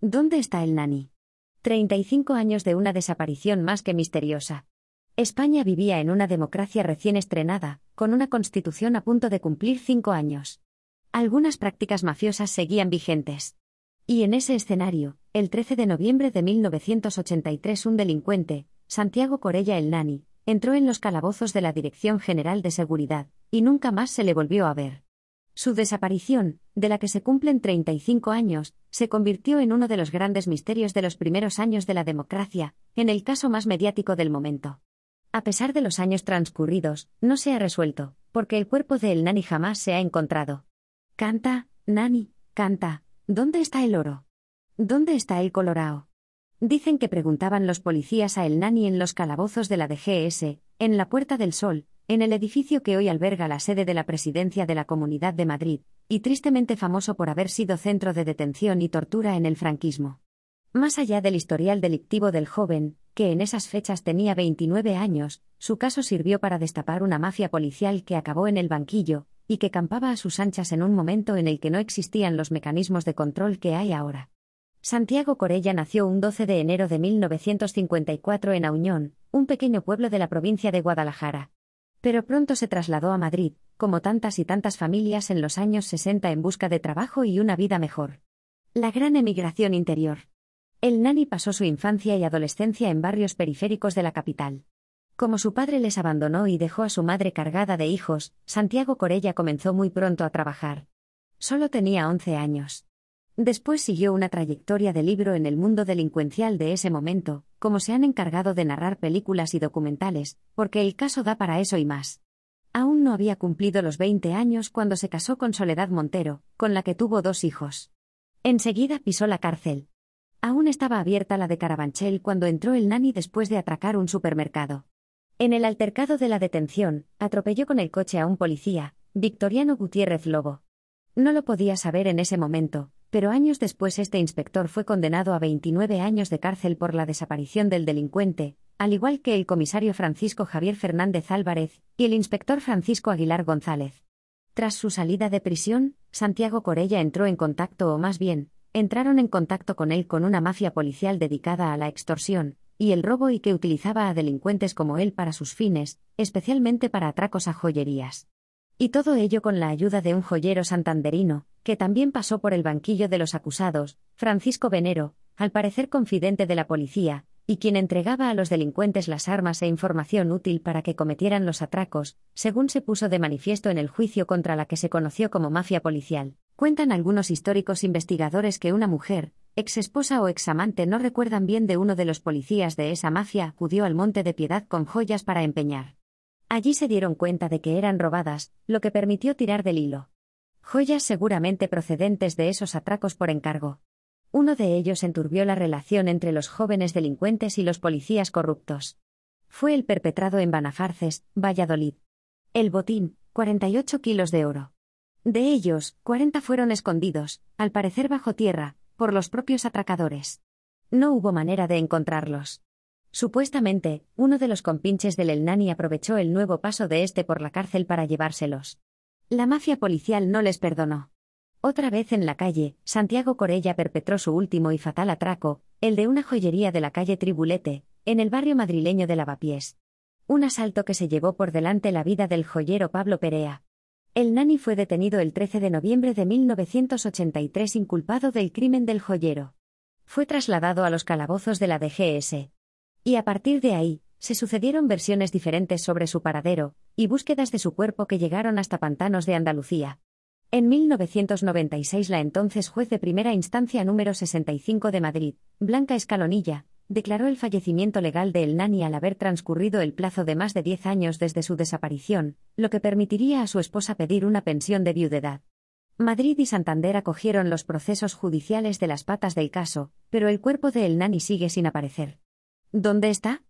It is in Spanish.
¿Dónde está el nani? 35 años de una desaparición más que misteriosa. España vivía en una democracia recién estrenada, con una constitución a punto de cumplir cinco años. Algunas prácticas mafiosas seguían vigentes. Y en ese escenario, el 13 de noviembre de 1983 un delincuente, Santiago Corella el Nani, entró en los calabozos de la Dirección General de Seguridad, y nunca más se le volvió a ver. Su desaparición, de la que se cumplen 35 años, se convirtió en uno de los grandes misterios de los primeros años de la democracia, en el caso más mediático del momento. A pesar de los años transcurridos, no se ha resuelto, porque el cuerpo de El Nani jamás se ha encontrado. Canta, Nani, canta, ¿dónde está el oro? ¿Dónde está el colorao? Dicen que preguntaban los policías a El Nani en los calabozos de la DGS, en la Puerta del Sol, en el edificio que hoy alberga la sede de la presidencia de la Comunidad de Madrid, y tristemente famoso por haber sido centro de detención y tortura en el franquismo. Más allá del historial delictivo del joven, que en esas fechas tenía 29 años, su caso sirvió para destapar una mafia policial que acabó en el banquillo, y que campaba a sus anchas en un momento en el que no existían los mecanismos de control que hay ahora. Santiago Corella nació un 12 de enero de 1954 en Auñón, un pequeño pueblo de la provincia de Guadalajara. Pero pronto se trasladó a Madrid, como tantas y tantas familias en los años 60 en busca de trabajo y una vida mejor. La gran emigración interior. El nani pasó su infancia y adolescencia en barrios periféricos de la capital. Como su padre les abandonó y dejó a su madre cargada de hijos, Santiago Corella comenzó muy pronto a trabajar. Solo tenía 11 años. Después siguió una trayectoria de libro en el mundo delincuencial de ese momento, como se han encargado de narrar películas y documentales, porque el caso da para eso y más. Aún no había cumplido los 20 años cuando se casó con Soledad Montero, con la que tuvo dos hijos. Enseguida pisó la cárcel. Aún estaba abierta la de Carabanchel cuando entró el nani después de atracar un supermercado. En el altercado de la detención, atropelló con el coche a un policía, Victoriano Gutiérrez Lobo. No lo podía saber en ese momento, pero años después este inspector fue condenado a 29 años de cárcel por la desaparición del delincuente, al igual que el comisario Francisco Javier Fernández Álvarez y el inspector Francisco Aguilar González. Tras su salida de prisión, Santiago Corella entró en contacto o más bien, entraron en contacto con él con una mafia policial dedicada a la extorsión y el robo y que utilizaba a delincuentes como él para sus fines, especialmente para atracos a joyerías. Y todo ello con la ayuda de un joyero santanderino, que también pasó por el banquillo de los acusados, Francisco Venero, al parecer confidente de la policía, y quien entregaba a los delincuentes las armas e información útil para que cometieran los atracos, según se puso de manifiesto en el juicio contra la que se conoció como mafia policial. Cuentan algunos históricos investigadores que una mujer, ex esposa o ex amante no recuerdan bien de uno de los policías de esa mafia acudió al Monte de Piedad con joyas para empeñar. Allí se dieron cuenta de que eran robadas, lo que permitió tirar del hilo. Joyas seguramente procedentes de esos atracos por encargo. Uno de ellos enturbió la relación entre los jóvenes delincuentes y los policías corruptos. Fue el perpetrado en Banafarces, Valladolid. El botín, 48 kilos de oro. De ellos, 40 fueron escondidos, al parecer bajo tierra, por los propios atracadores. No hubo manera de encontrarlos. Supuestamente, uno de los compinches del El Nani aprovechó el nuevo paso de este por la cárcel para llevárselos. La mafia policial no les perdonó. Otra vez en la calle, Santiago Corella perpetró su último y fatal atraco, el de una joyería de la calle Tribulete, en el barrio madrileño de Lavapiés. Un asalto que se llevó por delante la vida del joyero Pablo Perea. El Nani fue detenido el 13 de noviembre de 1983 inculpado del crimen del joyero. Fue trasladado a los calabozos de la DGS. Y a partir de ahí, se sucedieron versiones diferentes sobre su paradero, y búsquedas de su cuerpo que llegaron hasta pantanos de Andalucía. En 1996 la entonces juez de primera instancia número 65 de Madrid, Blanca Escalonilla, declaró el fallecimiento legal de El Nani al haber transcurrido el plazo de más de 10 años desde su desaparición, lo que permitiría a su esposa pedir una pensión de viudedad. Madrid y Santander acogieron los procesos judiciales de las patas del caso, pero el cuerpo de El Nani sigue sin aparecer. ¿Dónde está?